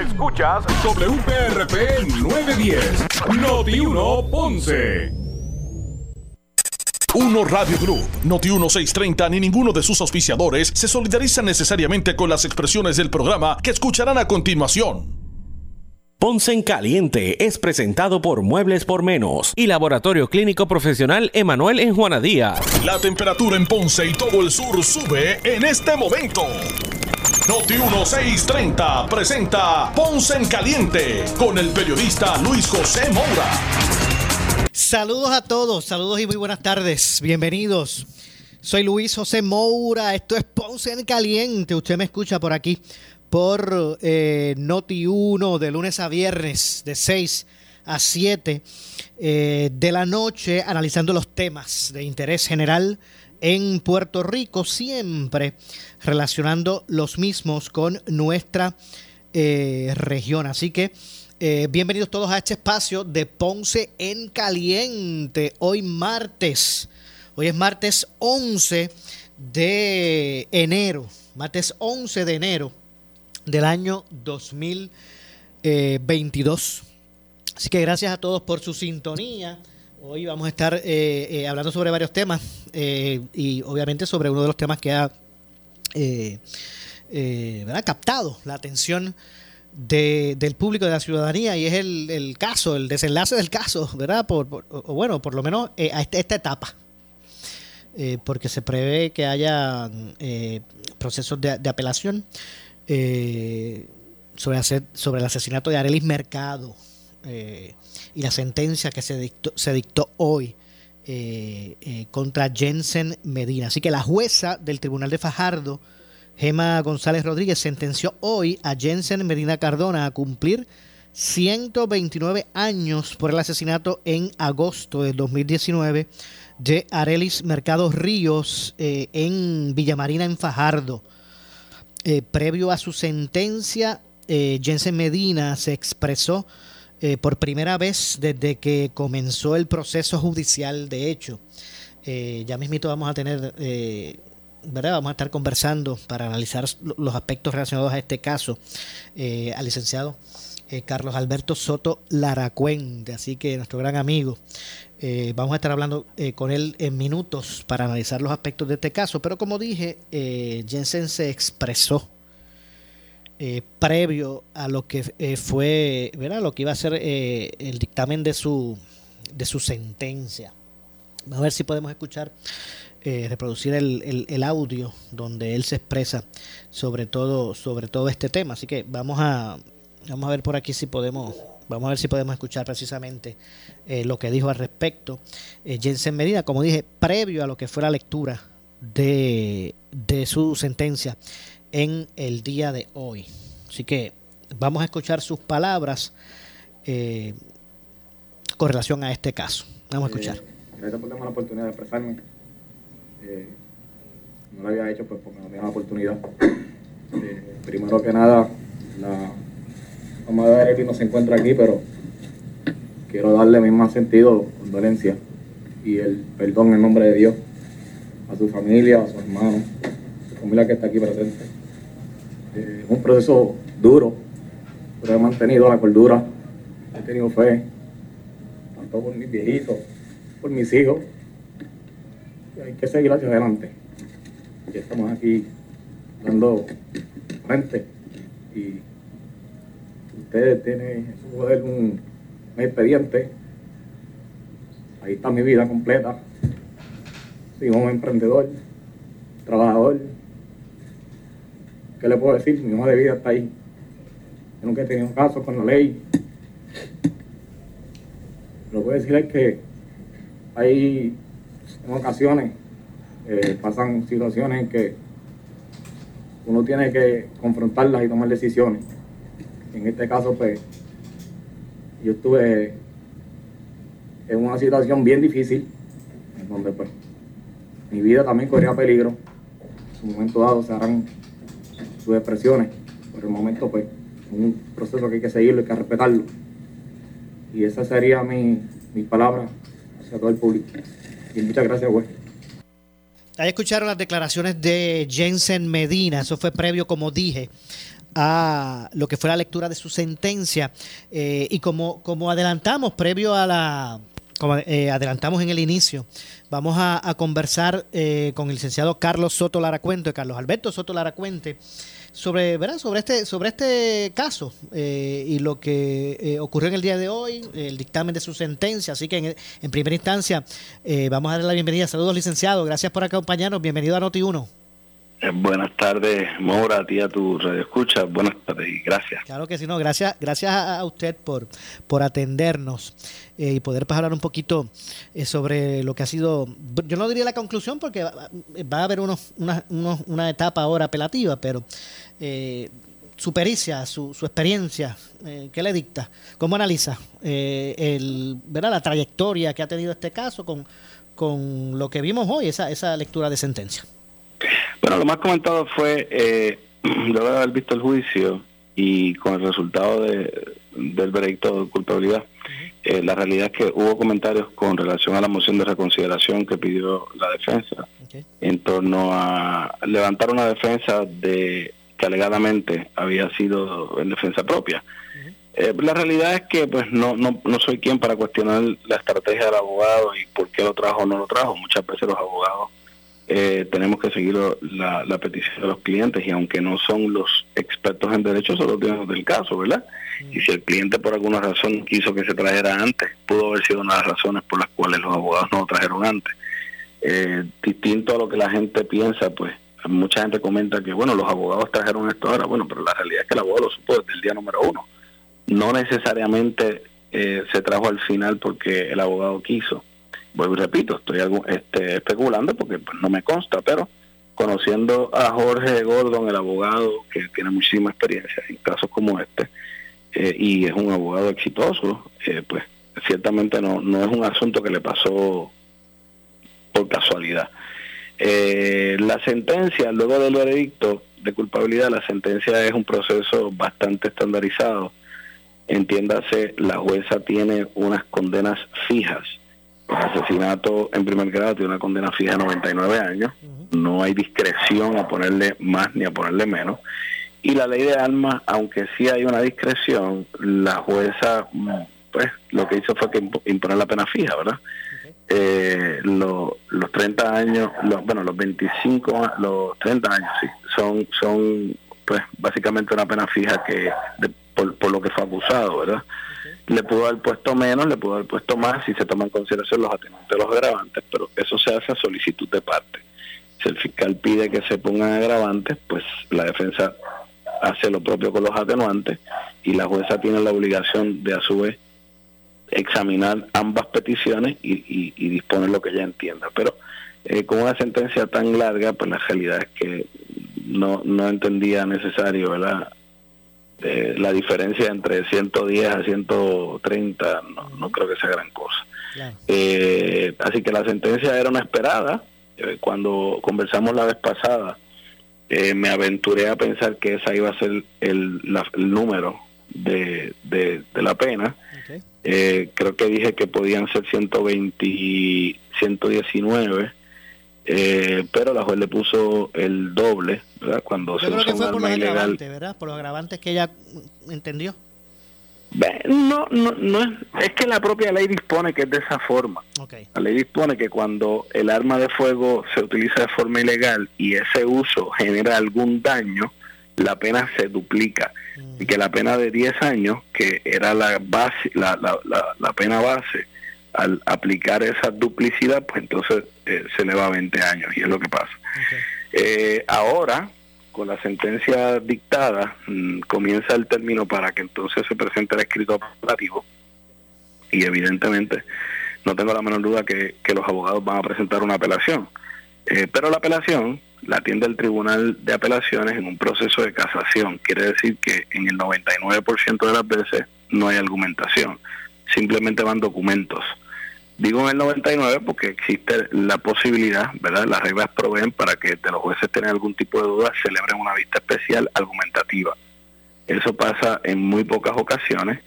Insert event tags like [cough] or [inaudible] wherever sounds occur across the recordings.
Escuchas WPRP 910, Noti 1 Ponce. Uno Radio Group, Noti 1630 ni ninguno de sus auspiciadores se solidarizan necesariamente con las expresiones del programa que escucharán a continuación. Ponce en Caliente es presentado por Muebles por Menos y Laboratorio Clínico Profesional Emanuel en Juana Díaz. La temperatura en Ponce y todo el sur sube en este momento. Noti 1630 presenta Ponce en Caliente con el periodista Luis José Moura. Saludos a todos, saludos y muy buenas tardes. Bienvenidos. Soy Luis José Moura, esto es Ponce en Caliente. Usted me escucha por aquí por eh, Noti 1 de lunes a viernes de 6 a 7 eh, de la noche analizando los temas de interés general en Puerto Rico, siempre relacionando los mismos con nuestra eh, región. Así que eh, bienvenidos todos a este espacio de Ponce en Caliente. Hoy martes, hoy es martes 11 de enero, martes 11 de enero del año 2022. Así que gracias a todos por su sintonía. Hoy vamos a estar eh, eh, hablando sobre varios temas eh, y obviamente sobre uno de los temas que ha captado la atención del público, de la ciudadanía y es el, caso, el desenlace del caso, ¿verdad? Por, o bueno, por lo menos a esta, etapa. porque se prevé que haya procesos de, apelación sobre, sobre el asesinato de Arelis Mercado y la sentencia que se dictó, se dictó hoy eh, eh, contra Jensen Medina. Así que la jueza del Tribunal de Fajardo, Gema González Rodríguez, sentenció hoy a Jensen Medina Cardona a cumplir 129 años por el asesinato en agosto del 2019 de Arelis Mercado Ríos eh, en Villamarina, en Fajardo. previo a su sentencia, Jensen Medina se expresó eh, por primera vez desde que comenzó el proceso judicial, de hecho. Eh, ya mismito vamos a tener, eh, ¿verdad? Vamos a estar conversando para analizar los aspectos relacionados a este caso al licenciado Carlos Alberto Soto Laracuente, así que nuestro gran amigo. vamos a estar hablando con él en minutos para analizar los aspectos de este caso, pero como dije, Jensen se expresó eh, previo a lo que eh, fue, ¿verdad? Lo que iba a ser eh, el dictamen de su, de su sentencia. A ver si podemos escuchar, reproducir el, el, audio donde él se expresa sobre todo, sobre todo este tema. Así que vamos a, vamos a ver por aquí si podemos, vamos a ver si podemos escuchar precisamente lo que dijo al respecto. Jensen Medina, como dije, previo a lo que fue la lectura de, de su sentencia en el día de hoy. Así que vamos a escuchar sus palabras eh, con relación a este caso. Vamos a escuchar. Eh, gracias por darme la oportunidad de expresarme. Eh, no lo había hecho pues porque no tenía la oportunidad. primero que nada, la mamá de Eric no se encuentra aquí, pero quiero darle mi más sentido, condolencia y el perdón en nombre de Dios a su familia, a su hermano, a su familia que está aquí presente es un proceso duro, pero he mantenido la cordura, he tenido fe, tanto por mis viejitos, por mis hijos. Hay que seguir hacia adelante. Y estamos aquí dando frente. Y ustedes tienen su poder un, expediente. Ahí está mi vida completa. Soy un emprendedor, trabajador, ¿Qué le puedo decir? Mi hoja de vida está ahí. Yo nunca he tenido caso con la ley. Lo que puedo decir es que hay en ocasiones eh, pasan situaciones en que uno tiene que confrontarlas y tomar decisiones. En este caso, pues, yo estuve en una situación bien difícil, en donde pues mi vida también corría peligro. En su momento dado se harán sus expresiones. Por el momento, pues, es un proceso que hay que seguirlo, hay que respetarlo. Y esa sería mi, mi palabra hacia todo el público. Muchas gracias, güey. Ahí escucharon las declaraciones de Jensen Medina, eso fue previo, como dije, a lo que fue la lectura de su sentencia. Eh, y como, como adelantamos, previo a la, como eh, adelantamos en el inicio, vamos a, conversar eh, con el licenciado Carlos Soto Laracuente, Carlos Alberto Soto Laracuente, sobre, ¿verdad? sobre este, sobre este caso eh, y lo que eh, ocurrió en el día de hoy, el dictamen de su sentencia. Así que en, primera instancia eh, vamos a darle la bienvenida. Saludos, licenciado. Gracias por acompañarnos. Bienvenido a Noti1. Eh, buenas tardes, Mora, a ti a tu radio escucha. Buenas tardes y gracias. Claro que sí, no, gracias, gracias a usted por, por atendernos eh, y poder pues, hablar un poquito eh, sobre lo que ha sido, yo no diría la conclusión porque va, a haber unos, una, una etapa ahora apelativa, pero su pericia, su, su experiencia, ¿qué le dicta? ¿Cómo analiza el, ¿verdad? la trayectoria que ha tenido este caso con, con lo que vimos hoy, esa, esa lectura de sentencia? Bueno, lo más comentado fue, eh, [clears throat] luego de haber visto el juicio y con el resultado de, del veredicto de culpabilidad, eh, la realidad es que hubo comentarios con relación a la moción de reconsideración que pidió la defensa en torno a levantar una defensa de que alegadamente había sido en defensa propia. Eh, la realidad es que pues no, no, no soy quien para cuestionar la estrategia del abogado y por qué lo trajo o no lo trajo. Muchas veces los abogados eh, tenemos que seguir la, petición de los clientes y aunque no son los expertos en derecho, solo tienen del caso, ¿verdad? Y si el cliente por alguna razón quiso que se trajera antes, pudo haber sido una de las razones por las cuales los abogados no lo trajeron antes. Eh, distinto a lo que la gente piensa, pues mucha gente comenta que, bueno, los abogados trajeron esto ahora, bueno, pero la realidad es que el abogado lo supo desde el día número uno. No necesariamente eh, se trajo al final porque el abogado quiso vuelvo y repito, estoy este, especulando porque pues, no me consta, pero conociendo a Jorge Gordon, el abogado que tiene muchísima experiencia en casos como este, eh, y es un abogado exitoso, eh, pues ciertamente no, no es un asunto que le pasó por casualidad. Eh, la sentencia, luego del veredicto de culpabilidad, la sentencia es un proceso bastante estandarizado. Entiéndase, la jueza tiene unas condenas fijas asesinato en primer grado tiene una condena fija de 99 años, no hay discreción a ponerle más ni a ponerle menos. Y la ley de armas, aunque sí hay una discreción, la jueza, pues, lo que hizo fue que imponer la pena fija, ¿verdad? Eh, los 30 años, los, bueno, los 25, los 30 años, sí, son, son, pues, básicamente una pena fija que por, por lo que fue acusado, ¿verdad? le pudo haber puesto menos, le pudo haber puesto más si se toman en consideración los atenuantes los agravantes, pero eso se hace a solicitud de parte. Si el fiscal pide que se pongan agravantes, pues la defensa hace lo propio con los atenuantes y la jueza tiene la obligación de a su vez examinar ambas peticiones y, disponer lo que ella entienda. Pero eh, con una sentencia tan larga, pues la realidad es que no, no entendía necesario, ¿verdad? la diferencia entre 110 a 130 no, no creo que sea gran cosa. Eh, así que la sentencia era una esperada. Eh, cuando conversamos la vez pasada, eh, me aventuré a pensar que esa iba a ser el, el número de, de, la pena. Creo que dije que podían ser 120, 119 eh, pero la juez le puso el doble, ¿verdad? Cuando se usó un arma ilegal. ¿verdad? Por los agravantes que ella entendió. No, no, no es, es que la propia ley dispone que es de esa forma. La ley dispone que cuando el arma de fuego se utiliza de forma ilegal y ese uso genera algún daño, la pena se duplica. Y que la pena de 10 años, que era la base, la, la, la pena base, al aplicar esa duplicidad, pues entonces eh, se le va a 20 años y es lo que pasa. Eh, ahora, con la sentencia dictada, mm, comienza el término para que entonces se presente el escrito apelativo y evidentemente no tengo la menor duda que, los abogados van a presentar una apelación. Eh, pero la apelación la atiende el Tribunal de Apelaciones en un proceso de casación. Quiere decir que en el 99% de las veces no hay argumentación simplemente van documentos. Digo en el 99 porque existe la posibilidad, ¿verdad? Las reglas proveen para que de los jueces tengan algún tipo de duda, celebren una vista especial argumentativa. Eso pasa en muy pocas ocasiones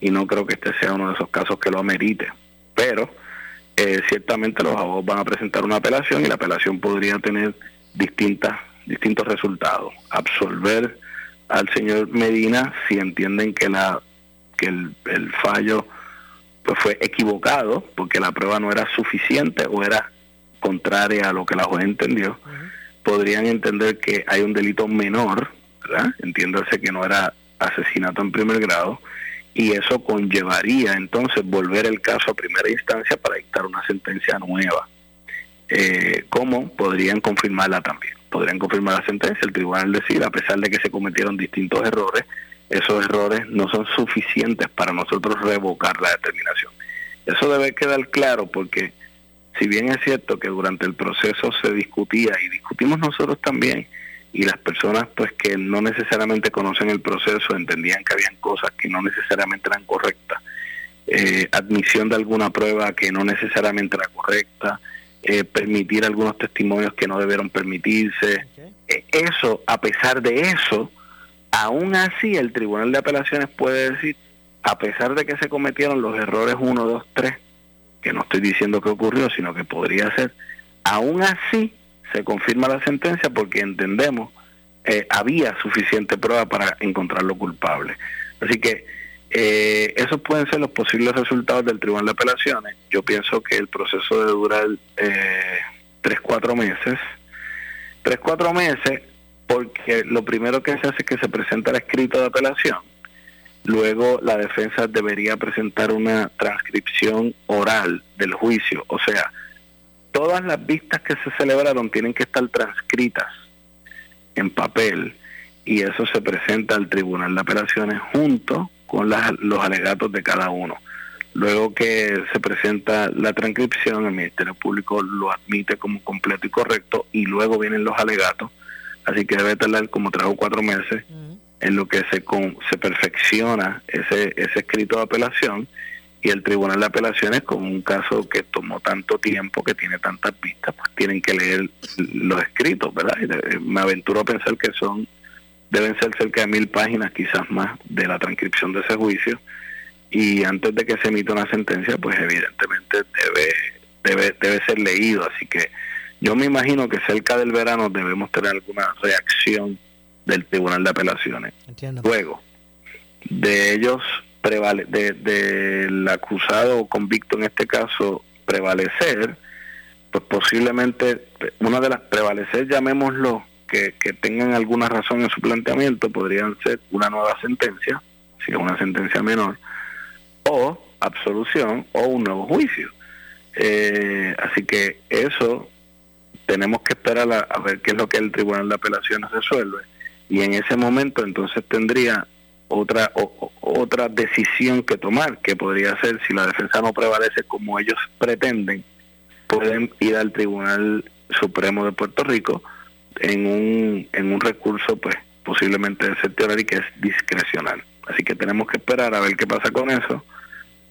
y no creo que este sea uno de esos casos que lo amerite. Pero eh, ciertamente los abogados van a presentar una apelación y la apelación podría tener distintas distintos resultados. Absolver al señor Medina si entienden que la que el, el fallo pues fue equivocado porque la prueba no era suficiente o era contraria a lo que la juez entendió, podrían entender que hay un delito menor, ¿verdad? Entiéndase que no era asesinato en primer grado y eso conllevaría entonces volver el caso a primera instancia para dictar una sentencia nueva. Eh, ¿Cómo podrían confirmarla también? Podrían confirmar la sentencia, el tribunal decir, a pesar de que se cometieron distintos errores, esos errores no son suficientes para nosotros revocar la determinación. Eso debe quedar claro porque si bien es cierto que durante el proceso se discutía y discutimos nosotros también, y las personas pues que no necesariamente conocen el proceso entendían que habían cosas que no necesariamente eran correctas, eh, admisión de alguna prueba que no necesariamente era correcta, eh, permitir algunos testimonios que no debieron permitirse. Eh, eso, a pesar de eso, aún así el Tribunal de Apelaciones puede decir, a pesar de que se cometieron los errores 1, 2, 3, que no estoy diciendo que ocurrió, sino que podría ser, aún así se confirma la sentencia porque entendemos eh, había suficiente prueba para encontrarlo culpable. Así que eh, esos pueden ser los posibles resultados del Tribunal de Apelaciones. Yo pienso que el proceso debe durar eh, tres, cuatro meses. Tres, cuatro meses porque lo primero que se hace es que se presenta el escrito de apelación. Luego la defensa debería presentar una transcripción oral del juicio, o sea, todas las vistas que se celebraron tienen que estar transcritas en papel y eso se presenta al Tribunal de Apelaciones junto con los alegatos de cada uno. Luego que se presenta la transcripción, el Ministerio Público lo admite como completo y correcto y luego vienen los alegatos, así que debe tardar como tres o cuatro meses en lo que se, se perfecciona ese, ese escrito de apelación y el Tribunal de Apelaciones, con un caso que tomó tanto tiempo, que tiene tantas pistas, pues tienen que leer los escritos, ¿verdad? me aventuro a pensar que son, deben ser cerca de mil páginas, quizás más, de la transcripción de ese juicio. Y antes de que se emita una sentencia, pues evidentemente debe, debe, debe ser leído. Así que yo me imagino que cerca del verano debemos tener alguna reacción del Tribunal de Apelaciones. Luego, de ellos prevale de, del acusado o convicto en este caso prevalecer, pues posiblemente una de las prevalecer, llamémoslo, que, que tengan alguna razón en su planteamiento, podrían ser una nueva sentencia, si es una sentencia menor, o absolución o un nuevo juicio. Eh, así que eso tenemos que esperar a, a, ver qué es lo que el Tribunal de Apelaciones resuelve y en ese momento entonces tendría otra otra decisión que tomar, que podría ser si la defensa no prevalece como ellos pretenden, pueden ir al Tribunal Supremo de Puerto Rico en un, en un recurso pues posiblemente de y que es discrecional. Así que tenemos que esperar a ver qué pasa con eso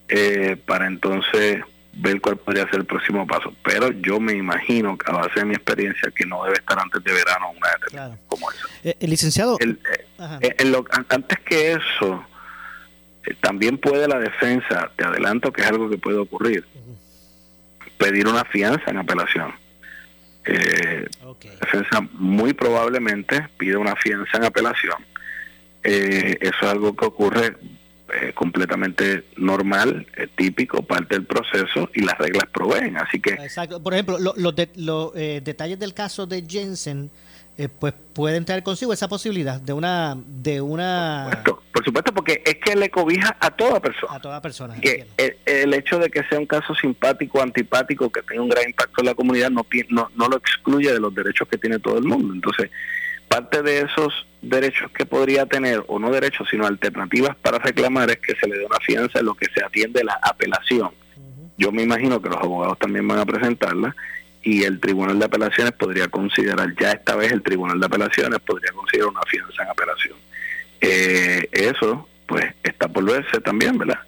eh, para entonces ver cuál podría ser el próximo paso. Pero yo me imagino, a base de mi experiencia, que no debe estar antes de verano una determinación como esa. Eh, el licenciado. Eh, eh, antes que eso, también puede la defensa, te adelanto que es algo que puede ocurrir, pedir una fianza en apelación. La defensa muy probablemente pide una fianza en apelación. eso es algo que ocurre eh, completamente normal, eh, típico, parte del proceso y las reglas proveen. Así que. Exacto. Por ejemplo, los eh, detalles del caso de Jensen. Pues pueden traer consigo esa posibilidad de una de una por supuesto, porque es que le cobija a toda persona. A toda persona que el, hecho de que sea un caso simpático antipático que tenga un gran impacto en la comunidad no no, no lo excluye de los derechos que tiene todo el mundo. Entonces parte de esos derechos que podría tener, o no derechos, sino alternativas para reclamar, es que se le dé una fianza en lo que se atiende la apelación. Yo me imagino que los abogados también van a presentarla y el Tribunal de Apelaciones podría considerar, ya esta vez el Tribunal de Apelaciones podría considerar una fianza en apelación. Eh, eso, pues, está por verse también, ¿verdad?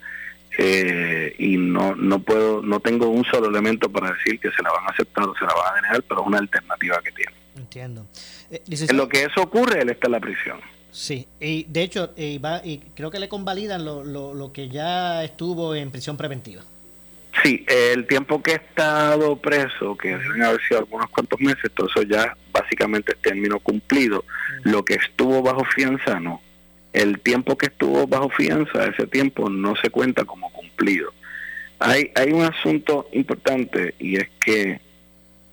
eh, y no no puedo no tengo un solo elemento para decir que se la van a aceptar o se la van a denegar pero es una alternativa que tiene entiendo eh, en lo que eso ocurre él está en la prisión sí y de hecho y, va, y creo que le convalidan lo, lo, lo que ya estuvo en prisión preventiva Sí, el tiempo que he estado preso, que deben haber sido algunos cuantos meses, todo eso ya básicamente término cumplido. Lo que estuvo bajo fianza, no. El tiempo que estuvo bajo fianza, ese tiempo no se cuenta como cumplido. Hay, hay un asunto importante y es que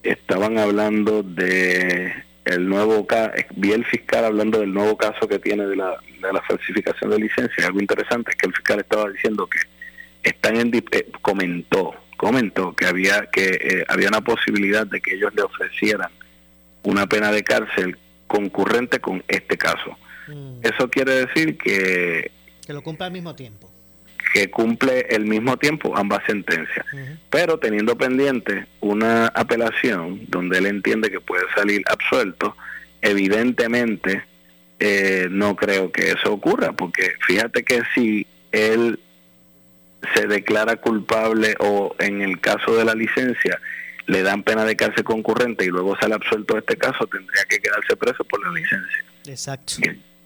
estaban hablando de el nuevo caso, vi el fiscal hablando del nuevo caso que tiene de la, de la falsificación de licencia. Algo interesante es que el fiscal estaba diciendo que están en eh, comentó comentó que había que eh, había una posibilidad de que ellos le ofrecieran una pena de cárcel concurrente con este caso. Mm. Eso quiere decir que que lo cumpla al mismo tiempo. Que cumple el mismo tiempo ambas sentencias, pero teniendo pendiente una apelación donde él entiende que puede salir absuelto, evidentemente eh, no creo que eso ocurra, porque fíjate que si él se declara culpable o en el caso de la licencia le dan pena de cárcel concurrente y luego sale absuelto de este caso, tendría que quedarse preso por la licencia. Exacto.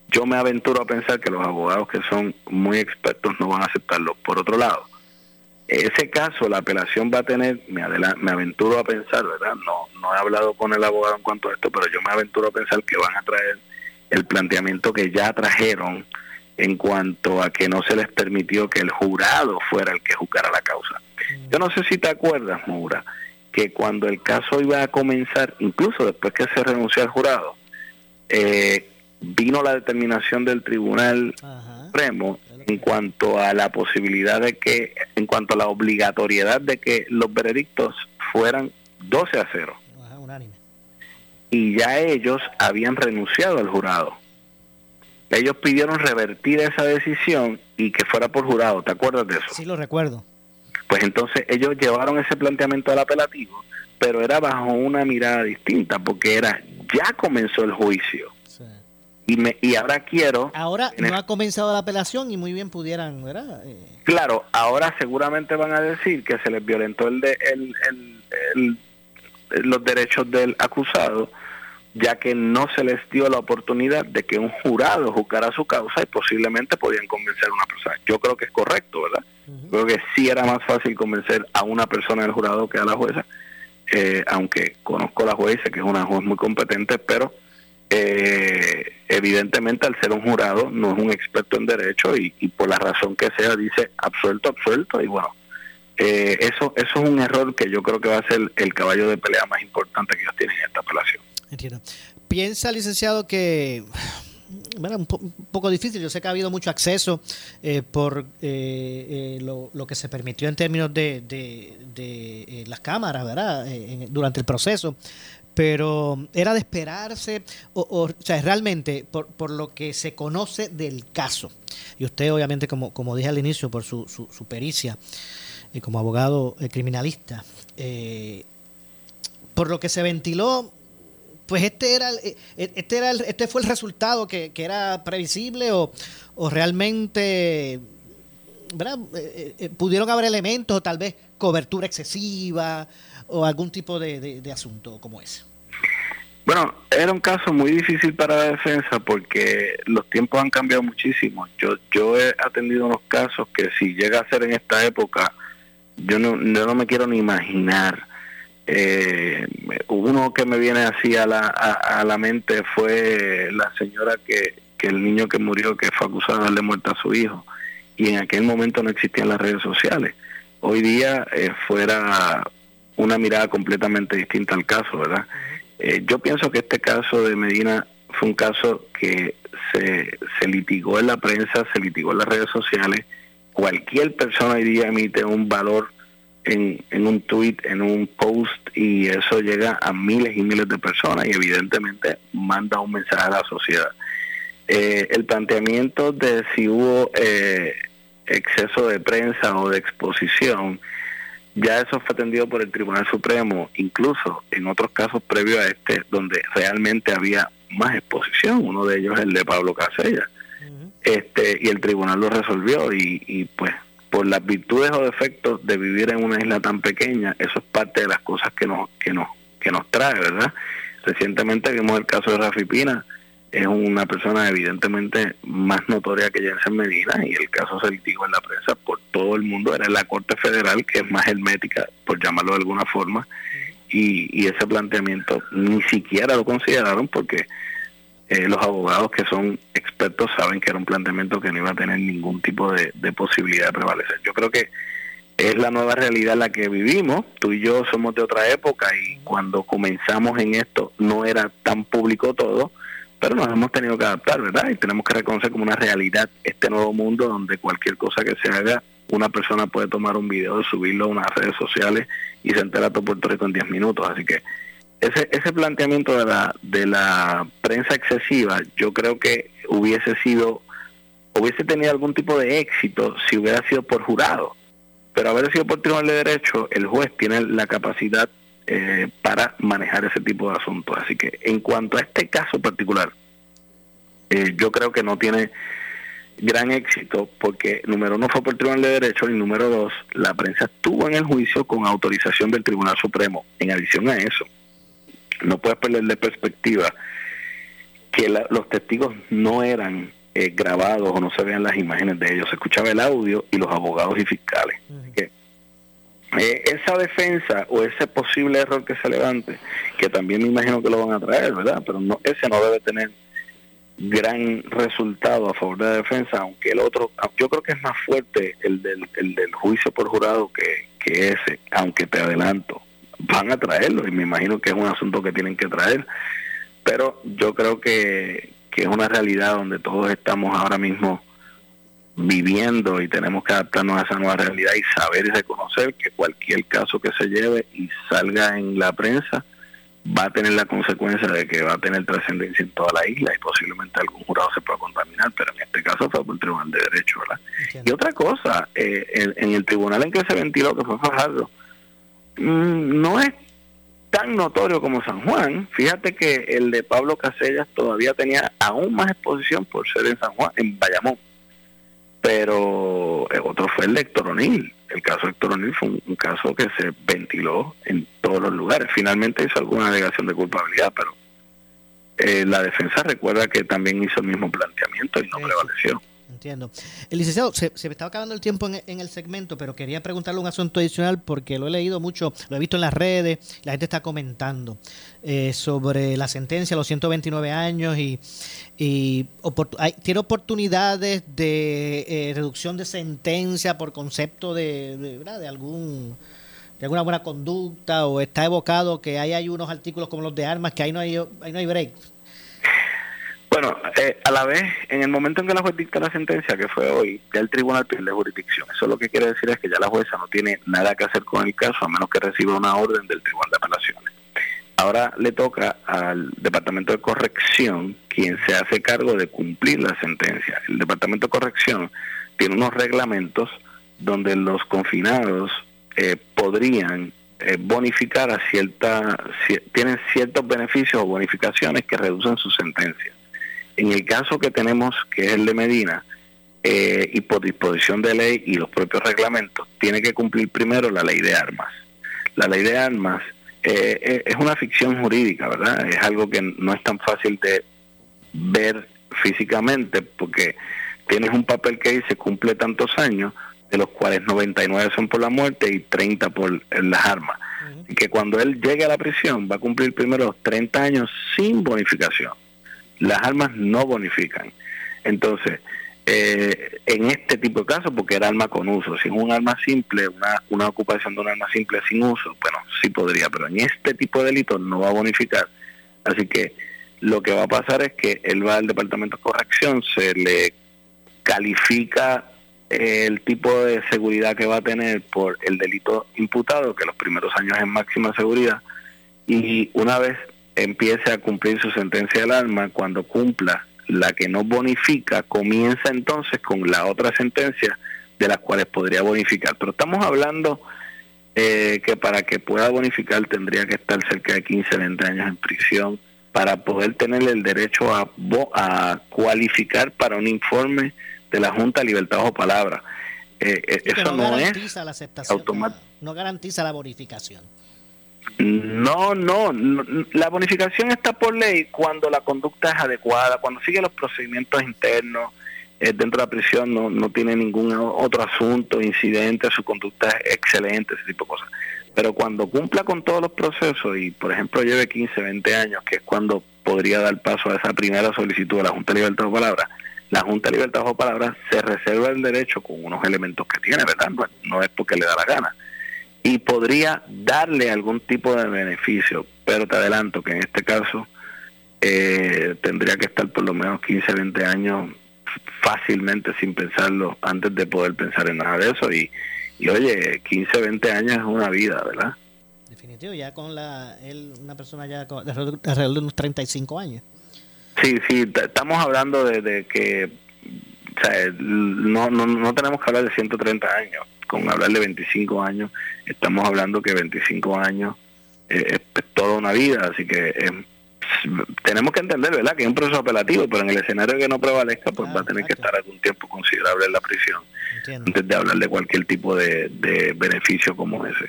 Yo me aventuro a pensar que los abogados que son muy expertos no van a aceptarlo. Por otro lado, ese caso, la apelación va a tener, me, me aventuro a pensar, ¿verdad? No, no he hablado con el abogado en cuanto a esto, pero yo me aventuro a pensar que van a traer el planteamiento que ya trajeron en cuanto a que no se les permitió que el jurado fuera el que juzgara la causa. Yo no sé si te acuerdas, Moura, que cuando el caso iba a comenzar, incluso después que se renunció al jurado, eh, vino la determinación del Tribunal Supremo en cuanto a la posibilidad de que, en cuanto a la obligatoriedad de que los veredictos fueran 12 a 0. Y ya ellos habían renunciado al jurado ellos pidieron revertir esa decisión y que fuera por jurado. ¿Te acuerdas de eso? Sí, lo recuerdo. Pues entonces ellos llevaron ese planteamiento al apelativo, pero era bajo una mirada distinta, porque era, ya comenzó el juicio. Y, me, y ahora quiero... Ahora no ha comenzado la apelación y muy bien pudieran, ¿verdad? Eh, claro, ahora seguramente van a decir que se les violentó el de, el, los derechos del acusado ya que no se les dio la oportunidad de que un jurado juzgara su causa y posiblemente podían convencer a una persona. Yo creo que es correcto, ¿verdad? Creo que sí era más fácil convencer a una persona del jurado que a la jueza, eh, aunque conozco a la jueza, que es una juez muy competente, pero eh, evidentemente al ser un jurado no es un experto en derecho y, por la razón que sea dice absuelto, absuelto y bueno, eh, eso, eso es un error que yo creo que va a ser el caballo de pelea más importante que ellos tienen en esta apelación. Entiendo. Piensa, licenciado, que bueno, un, poco difícil. Yo sé que ha habido mucho acceso eh, por eh, eh, lo, que se permitió en términos de, de, las cámaras, ¿verdad? durante el proceso. Pero era de esperarse, o, o, sea, realmente por, por, lo que se conoce del caso. Y usted, obviamente, como, como dije al inicio, por su, su, su pericia como abogado criminalista, por lo que se ventiló, pues este era eh, eh, este era este fue el resultado que, era previsible o, realmente eh, pudieron haber elementos o tal vez cobertura excesiva o algún tipo de, asunto como ese bueno, era un caso muy difícil para la defensa porque los tiempos han cambiado muchísimo. Yo yo he atendido unos casos que si llega a ser en esta época, yo no, yo no me quiero ni imaginar eh, uno que me viene así a la, a, la mente fue la señora que, que, el niño que murió, que fue acusado de darle muerte a su hijo, y en aquel momento no existían las redes sociales. Hoy día eh, fuera una mirada completamente distinta al caso, ¿verdad? Eh, yo pienso que este caso de Medina fue un caso que se, se litigó en la prensa, se litigó en las redes sociales. Cualquier persona hoy día emite un valor en, en un tweet, en un post, y eso llega a miles y miles de personas y evidentemente manda un mensaje a la sociedad. Eh, el planteamiento de si hubo eh, exceso de prensa o de exposición, ya eso fue atendido por el Tribunal Supremo, incluso en otros casos previos a este, donde realmente había más exposición, uno de ellos el de Pablo Casella, este y el tribunal lo resolvió y, y pues por las virtudes o defectos de vivir en una isla tan pequeña, eso es parte de las cosas que nos, que nos, que nos trae, ¿verdad? Recientemente vimos el caso de Rafi Pina, es una persona evidentemente más notoria que Jensen Medina y el caso se litigó en la prensa por todo el mundo, era la Corte Federal que es más hermética, por llamarlo de alguna forma, y, y ese planteamiento ni siquiera lo consideraron porque eh, los abogados que son expertos saben que era un planteamiento que no iba a tener ningún tipo de, posibilidad de prevalecer. Yo creo que es la nueva realidad la que vivimos. Tú y yo somos de otra época y cuando comenzamos en esto no era tan público todo, pero nos hemos tenido que adaptar, ¿verdad? Y tenemos que reconocer como una realidad este nuevo mundo donde cualquier cosa que se haga, una persona puede tomar un video, subirlo a unas redes sociales y se entera todo Puerto Rico en 10 minutos. Así que ese, ese planteamiento de la, de la prensa excesiva, yo creo que hubiese sido, hubiese tenido algún tipo de éxito si hubiera sido por jurado. Pero haber sido por tribunal de derecho, el juez tiene la capacidad eh, para manejar ese tipo de asuntos. Así que en cuanto a este caso particular, eh, yo creo que no tiene gran éxito porque número uno fue por tribunal de derecho y número dos, la prensa estuvo en el juicio con autorización del Tribunal Supremo. En adición a eso, no puedes perder de perspectiva que los testigos no eran eh, grabados o no se vean las imágenes de ellos, se escuchaba el audio y los abogados y fiscales. que, eh, esa defensa o ese posible error que se levante, que también me imagino que lo van a traer, ¿verdad? Pero no, ese no debe tener gran resultado a favor de la defensa, aunque el otro, yo creo que es más fuerte el del, el del juicio por jurado que, que ese, aunque te adelanto van a traerlo y me imagino que es un asunto que tienen que traer. Pero yo creo que, es una realidad donde todos estamos ahora mismo viviendo y tenemos que adaptarnos a esa nueva realidad y saber y reconocer que cualquier caso que se lleve y salga en la prensa va a tener la consecuencia de que va a tener trascendencia en toda la isla y posiblemente algún jurado se pueda contaminar, pero en este caso fue por el Tribunal de Derecho, ¿verdad? Y otra cosa, eh, en, en, el tribunal en que se ventiló, que fue Fajardo, no es tan notorio como San Juan. Fíjate que el de Pablo Casellas todavía tenía aún más exposición por ser en San Juan, en Bayamón. Pero el otro fue el de Héctor O'Neill. El caso de Héctor O'Neill fue un, caso que se ventiló en todos los lugares. Finalmente hizo alguna alegación de culpabilidad, pero eh, la defensa recuerda que también hizo el mismo planteamiento y no prevaleció. Entiendo. El licenciado, se, me estaba acabando el tiempo en, el segmento, pero quería preguntarle un asunto adicional porque lo he leído mucho, lo he visto en las redes, la gente está comentando eh, sobre la sentencia, los 129 años y, y tiene oportunidades de eh, reducción de sentencia por concepto de, de, algún de alguna buena conducta o está evocado que ahí hay unos artículos como los de armas que ahí no hay, ahí no hay break bueno, eh, a la vez, en el momento en que la juez dicta la sentencia, que fue hoy, ya el tribunal pierde jurisdicción. Eso lo que quiere decir es que ya la jueza no tiene nada que hacer con el caso, a menos que reciba una orden del tribunal de apelaciones. Ahora le toca al Departamento de Corrección quien se hace cargo de cumplir la sentencia. El Departamento de Corrección tiene unos reglamentos donde los confinados eh, podrían eh, bonificar a cierta, tienen ciertos beneficios o bonificaciones que reducen su sentencia. En el caso que tenemos, que es el de Medina, eh, y por disposición de ley y los propios reglamentos, tiene que cumplir primero la ley de armas. La ley de armas eh, eh, es una ficción jurídica, ¿verdad? Es algo que no es tan fácil de ver físicamente porque tienes un papel que dice cumple tantos años, de los cuales 99 son por la muerte y 30 por las armas. Y que cuando él llegue a la prisión va a cumplir primero los 30 años sin bonificación las armas no bonifican. Entonces, eh, en este tipo de casos, porque era arma con uso, si es un arma simple, una, una ocupación de un arma simple sin uso, bueno, sí podría, pero en este tipo de delitos no va a bonificar. Así que lo que va a pasar es que él va al Departamento de Corrección, se le califica el tipo de seguridad que va a tener por el delito imputado, que los primeros años es máxima seguridad, y una vez empiece a cumplir su sentencia del alma, cuando cumpla la que no bonifica, comienza entonces con la otra sentencia de las cuales podría bonificar. Pero estamos hablando eh, que para que pueda bonificar tendría que estar cerca de 15, 20 años en prisión para poder tener el derecho a, a cualificar para un informe de la Junta de Libertad o Palabra. eso no, garantiza la aceptación, no garantiza la bonificación. No, no, la bonificación está por ley cuando la conducta es adecuada, cuando sigue los procedimientos internos eh, dentro de la prisión, no, no tiene ningún otro asunto, incidente, su conducta es excelente, ese tipo de cosas. Pero cuando cumpla con todos los procesos y, por ejemplo, lleve 15, 20 años, que es cuando podría dar paso a esa primera solicitud de la Junta de Libertad de Palabra, la Junta de Libertad de Palabra se reserva el derecho con unos elementos que tiene, ¿verdad? no es porque le da la gana y podría darle algún tipo de beneficio, pero te adelanto que en este caso eh, tendría que estar por lo menos 15, 20 años fácilmente sin pensarlo antes de poder pensar en nada de eso y, y oye, 15, 20 años es una vida, ¿verdad? Definitivo, ya con la, él, una persona ya de alrededor de unos 35 años. Sí, sí, estamos hablando de, que o sea, no, no, no tenemos que hablar de 130 años, con hablar de 25 años estamos hablando que 25 años es, toda una vida, así que eh, tenemos que entender, ¿verdad?, que es un proceso apelativo, pero en el escenario que no prevalezca, pues va a tener que estar algún tiempo considerable en la prisión antes de hablar de cualquier tipo de, beneficio como ese.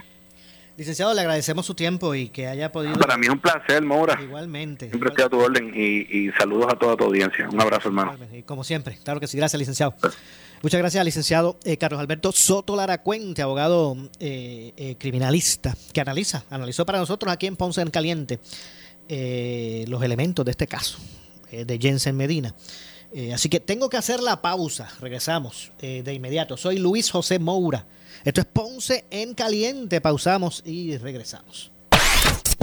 Licenciado, le agradecemos su tiempo y que haya podido... Para mí es un placer, Maura. Igualmente. Siempre estoy a tu orden y, saludos a toda tu audiencia. Un abrazo, hermano. Como siempre, claro que sí. Gracias, licenciado. Muchas gracias licenciado eh, Carlos Alberto Soto Laracuente, abogado eh, eh, criminalista, que analiza, analizó para nosotros aquí en Ponce en Caliente los elementos de este caso de Jensen Medina. así que tengo que hacer la pausa. Regresamos de inmediato. Soy Luis José Moura. Esto es Ponce en Caliente. Pausamos y regresamos.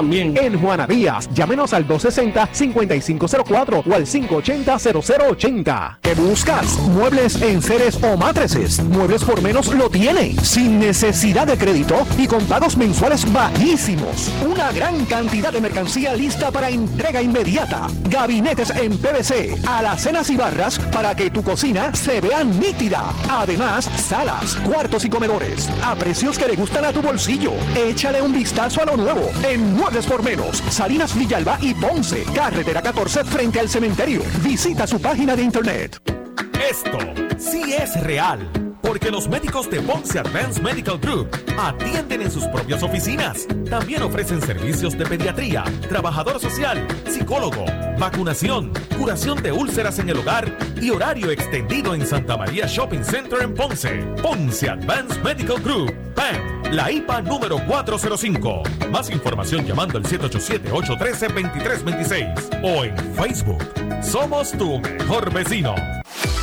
también. En Juana Díaz, llámenos al 260-5504 o al 580-0080. ¿Qué buscas? Muebles en seres o matrices. Muebles por menos lo tiene. Sin necesidad de crédito y con pagos mensuales bajísimos. Una gran cantidad de mercancía lista para entrega inmediata. Gabinetes en PVC, alacenas y barras para que tu cocina se vea nítida. Además, salas, cuartos y comedores a precios que le gustan a tu bolsillo. Échale un vistazo a lo nuevo en Por Menos, Salinas Villalba y Ponce, carretera 14 frente al cementerio. Visita su página de internet. Esto sí es real porque los médicos de Ponce Advanced Medical Group atienden en sus propias oficinas. También ofrecen servicios de pediatría, trabajador social, psicólogo, vacunación, curación de úlceras en el hogar y horario extendido en Santa María Shopping Center en Ponce. Ponce Advanced Medical Group. PAM, la IPA número 405. Más información llamando al 787-813-2326 o en Facebook. Somos tu mejor vecino.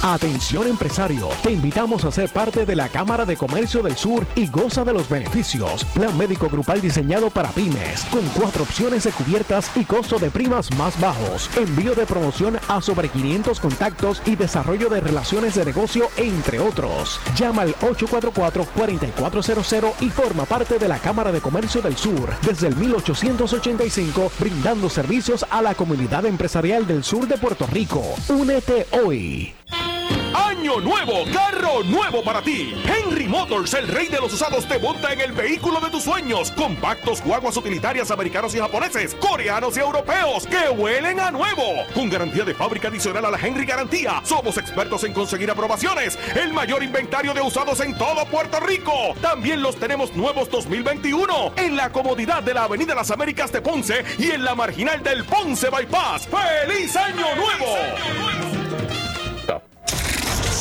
Atención empresario, te invitamos a ser parte de la Cámara de Comercio del Sur y goza de los beneficios. Plan médico grupal diseñado para pymes, con cuatro opciones de cubiertas y costo de primas más bajos. Envío de promoción a sobre 500 contactos y desarrollo de relaciones de negocio, entre otros. Llama al 844-4400 y forma parte de la Cámara de Comercio del Sur desde el 1885, brindando servicios a la comunidad empresarial del sur de Puerto Rico. Únete hoy. Año nuevo, carro nuevo para ti. Henry Motors, el rey de los usados, te monta en el vehículo de tus sueños. Compactos, guaguas utilitarias americanos y japoneses, coreanos y europeos que huelen a nuevo. Con garantía de fábrica adicional a la Henry Garantía. Somos expertos en conseguir aprobaciones. El mayor inventario de usados en todo Puerto Rico. También los tenemos nuevos 2021 en la comodidad de la Avenida Las Américas de Ponce y en la marginal del Ponce Bypass. ¡Feliz Año Nuevo!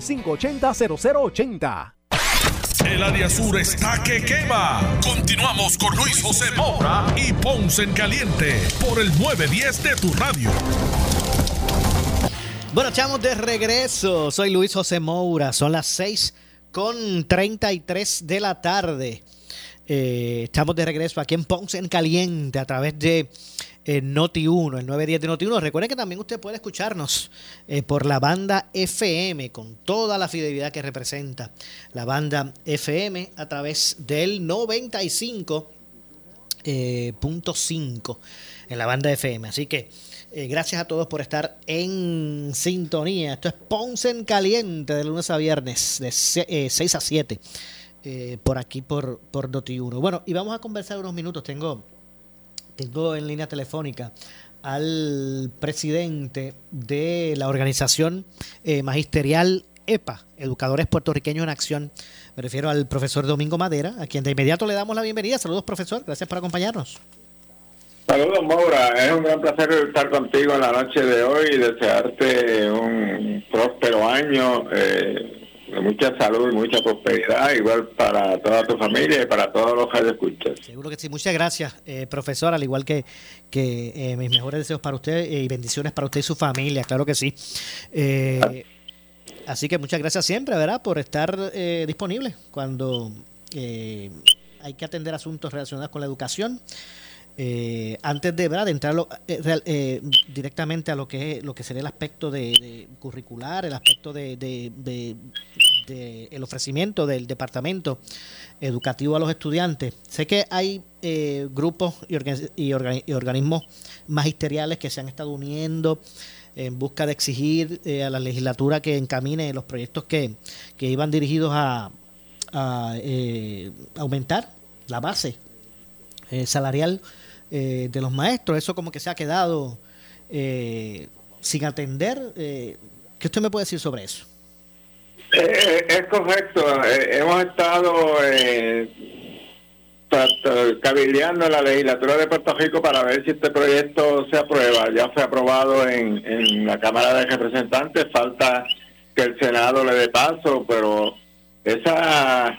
580-0080. El área sur está que quema. Continuamos con Luis José Moura y Ponce en Caliente por el 910 de tu radio. Bueno, estamos de regreso. Soy Luis José Moura. Son las 6 con 33 de la tarde. Eh, estamos de regreso aquí en Ponce en Caliente a través de Noti1, el 910 de Noti1. Recuerde que también usted puede escucharnos eh, por la banda FM con toda la fidelidad que representa la banda FM a través del 95.5 en la banda FM. Así que eh, gracias a todos por estar en sintonía. Esto es Ponce en Caliente de lunes a viernes de 6 a 7 por aquí por, por Noti1. Bueno, y vamos a conversar unos minutos. Tengo tengo en línea telefónica al presidente de la organización eh, magisterial EPA, Educadores Puertorriqueños en Acción. Me refiero al profesor Domingo Madera, a quien de inmediato le damos la bienvenida. Saludos, profesor. Gracias por acompañarnos. Saludos, Maura. Es un gran placer estar contigo en la noche de hoy y desearte un próspero año. Eh, mucha salud y mucha prosperidad, igual para toda tu familia y para todos los que escuchas. Seguro que sí. Muchas gracias, eh, profesor, al igual que, que eh, mis mejores deseos para usted eh, y bendiciones para usted y su familia, claro que sí. Eh, así que muchas gracias siempre, ¿verdad?, por estar disponible cuando hay que atender asuntos relacionados con la educación. Eh, antes de, entrar eh, eh, directamente a lo que es, lo que sería el aspecto de, curricular, el aspecto de, de- el ofrecimiento del departamento educativo a los estudiantes. Sé que hay eh, grupos y, organi- y organi- y organismos magisteriales que se han estado uniendo en busca de exigir eh, a la legislatura que encamine los proyectos que, iban dirigidos a, a, aumentar la base salarial eh, de los maestros. Eso como que se ha quedado eh, sin atender. Eh, ¿Qué usted me puede decir sobre eso? Eh, es correcto. Eh, hemos estado eh, cabildeando la legislatura de Puerto Rico para ver si este proyecto se aprueba. Ya fue aprobado en, en la Cámara de Representantes. Falta que el Senado le dé paso, pero esa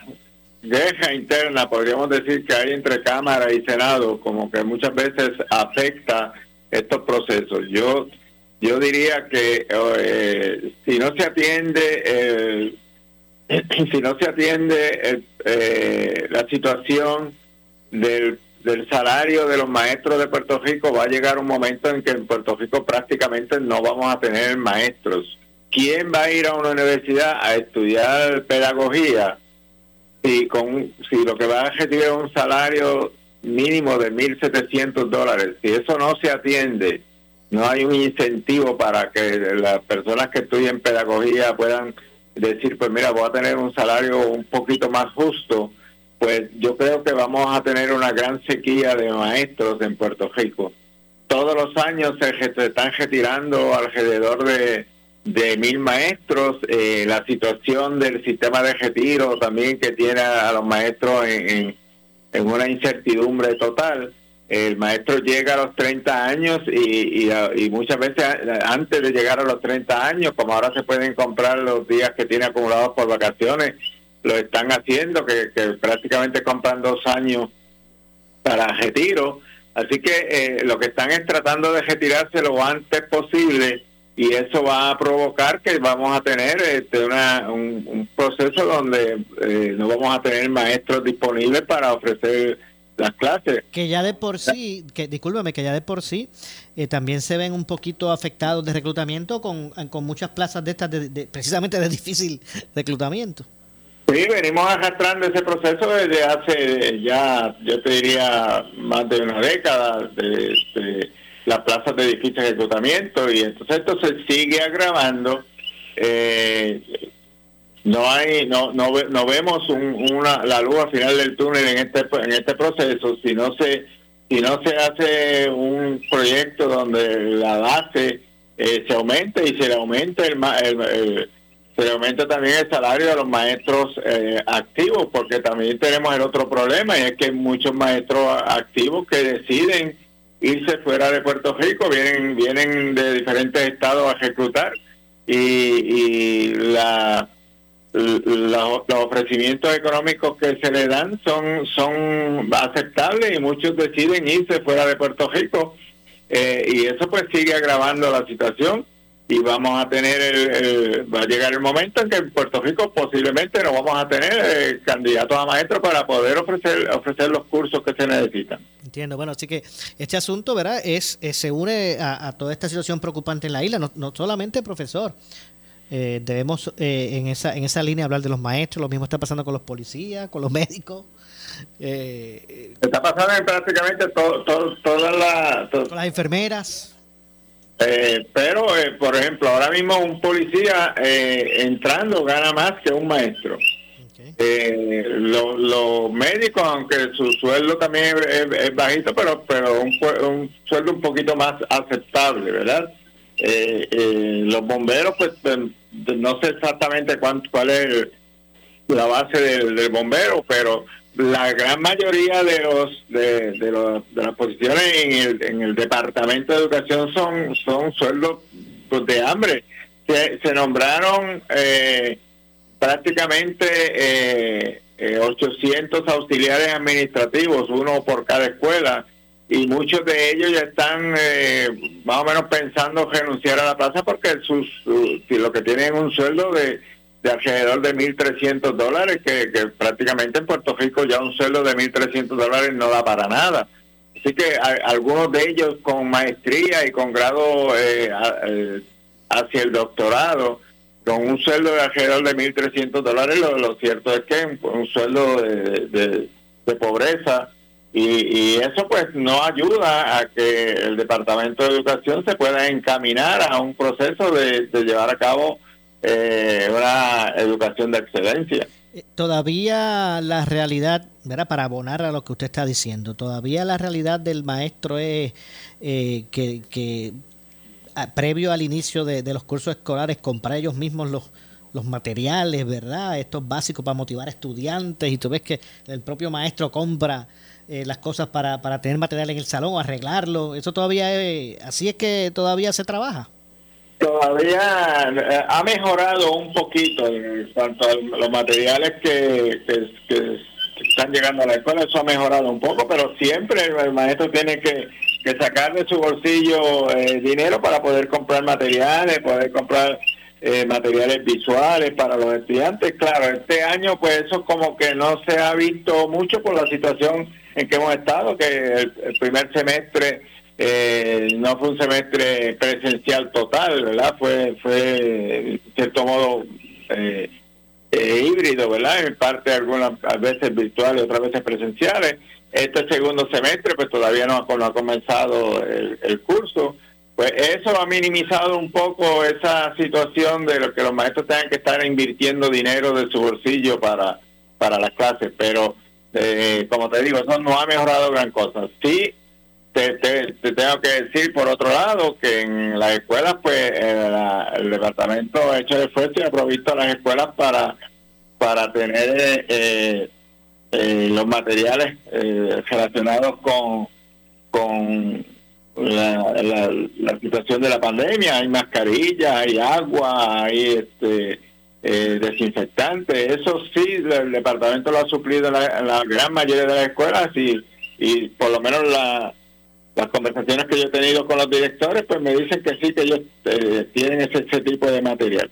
guerra interna, podríamos decir que hay entre Cámara y Senado, como que muchas veces afecta estos procesos. Yo yo diría que eh, si no se atiende [clears throat] si no se atiende eh, la situación del, del salario de los maestros de Puerto Rico va a llegar un momento en que en Puerto Rico prácticamente no vamos a tener maestros. ¿Quién va a ir a una universidad a estudiar pedagogía si con si lo que va a es un salario mínimo de 1.700 dólares? Si eso no se atiende, no hay un incentivo para que las personas que estudian pedagogía puedan decir, pues mira, voy a tener un salario un poquito más justo, pues yo creo que vamos a tener una gran sequía de maestros en Puerto Rico. Todos los años se están retirando alrededor de de mil maestros, eh, la situación del sistema de retiro también que tiene a los maestros en, en, una incertidumbre total. El maestro llega a los 30 años y, y, muchas veces antes de llegar a los 30 años, como ahora se pueden comprar los días que tiene acumulados por vacaciones, lo están haciendo, que, que prácticamente compran dos años para retiro. Así que eh, lo que están es tratando de retirarse lo antes posible y eso va a provocar que vamos a tener este, una, un, proceso donde eh, no vamos a tener maestros disponibles para ofrecer las clases. Que ya de por sí, que discúlpeme, que ya de por sí eh, también se ven un poquito afectados de reclutamiento con, con muchas plazas de estas, de, precisamente de difícil reclutamiento. Sí, venimos arrastrando ese proceso desde hace ya, yo te diría, más de una década de las plazas de difícil reclutamiento y entonces esto se sigue agravando. Eh, no hay no no, no vemos una, la luz al final del túnel en este en este proceso si no se si no se hace un proyecto donde la base eh, se aumente y se le aumente el, el, se le aumenta también el salario de los maestros eh, activos porque también tenemos el otro problema y es que hay muchos maestros activos que deciden irse fuera de Puerto Rico, vienen, vienen de diferentes estados a reclutar y, y la, los ofrecimientos económicos que se le dan son, son aceptables y muchos deciden irse fuera de Puerto Rico eh, y eso pues sigue agravando la situación y vamos a tener el, va a llegar el momento en que en Puerto Rico posiblemente no vamos a tener eh, candidatos a maestros para poder ofrecer ofrecer los cursos que se necesitan. Entiendo, bueno, así que este asunto, ¿verdad? Es, se une a, toda esta situación preocupante en la isla, no, solamente profesor. Eh, debemos eh, en esa en esa línea hablar de los maestros, lo mismo está pasando con los policías, con los [laughs] médicos. está pasando en prácticamente todo, todas las... con las enfermeras eh, pero, eh, por ejemplo, ahora mismo un policía eh, entrando gana más que un maestro. los médicos, aunque su sueldo también es, bajito, pero pero un, sueldo un poquito más aceptable, ¿verdad? los bomberos, pues no sé exactamente cuánto, cuál es la base del bombero, pero la gran mayoría de los de, de, los, de las posiciones en el, en el departamento de educación son son sueldos pues, de hambre. Se, se nombraron eh, prácticamente eh, 800 eh, auxiliares administrativos uno por cada escuela y muchos de ellos ya están eh, más o menos pensando renunciar a la plaza porque sus, lo que tienen un sueldo de de alrededor de 1.300 dólares, que, prácticamente en Puerto Rico ya un sueldo de 1.300 dólares no da para nada. Así que algunos de ellos con maestría y con grado eh, eh, hacia el doctorado, con un sueldo de alrededor de 1.300 dólares, lo, cierto es que un sueldo de, pobreza y, eso pues no ayuda a que el Departamento de Educación se pueda encaminar a un proceso de llevar a cabo eh, una educación de excelencia. Eh, todavía la realidad, ¿verdad? para abonar a lo que usted está diciendo, todavía la realidad del maestro es eh, que, previo al inicio de, los cursos escolares comprar ellos mismos los, los materiales, ¿verdad? Estos básicos para motivar a estudiantes y tú ves que el propio maestro compra eh, las cosas para, para tener material en el salón, arreglarlo. Eso todavía es, así es que todavía se trabaja. Todavía eh, ha mejorado un poquito en cuanto a los materiales que, están llegando a la escuela, eso ha mejorado un poco, pero siempre el, maestro tiene que, sacar de su bolsillo eh, dinero para poder comprar materiales, poder comprar eh, materiales visuales para los estudiantes. Claro, este año pues eso como que no se ha visto mucho por la situación en que hemos estado, que el primer semestre eh, no fue un semestre presencial total, ¿verdad? Fue, fue cierto modo, eh, eh, híbrido, ¿verdad? En parte algunas veces virtuales, otras veces presenciales. Este segundo semestre, pues todavía no ha, comenzado el, curso. Pues eso ha minimizado un poco esa situación de que los maestros tengan que estar invirtiendo dinero de su bolsillo para, para las clases, pero como te digo, eso no ha mejorado gran cosa. Sí te, tengo que decir por otro lado que en las escuelas pues eh, el departamento ha hecho el esfuerzo y ha provisto a las escuelas para, para tener eh, eh, los materiales eh, relacionados con, con la, la, situación de la pandemia. Hay mascarillas, hay agua, hay este eh, desinfectantes. Eso sí, el departamento lo ha suplido en la, gran mayoría de las escuelas y, y por lo menos la, las conversaciones que yo he tenido con los directores, pues me dicen que sí, que ellos eh, tienen ese, ese tipo de material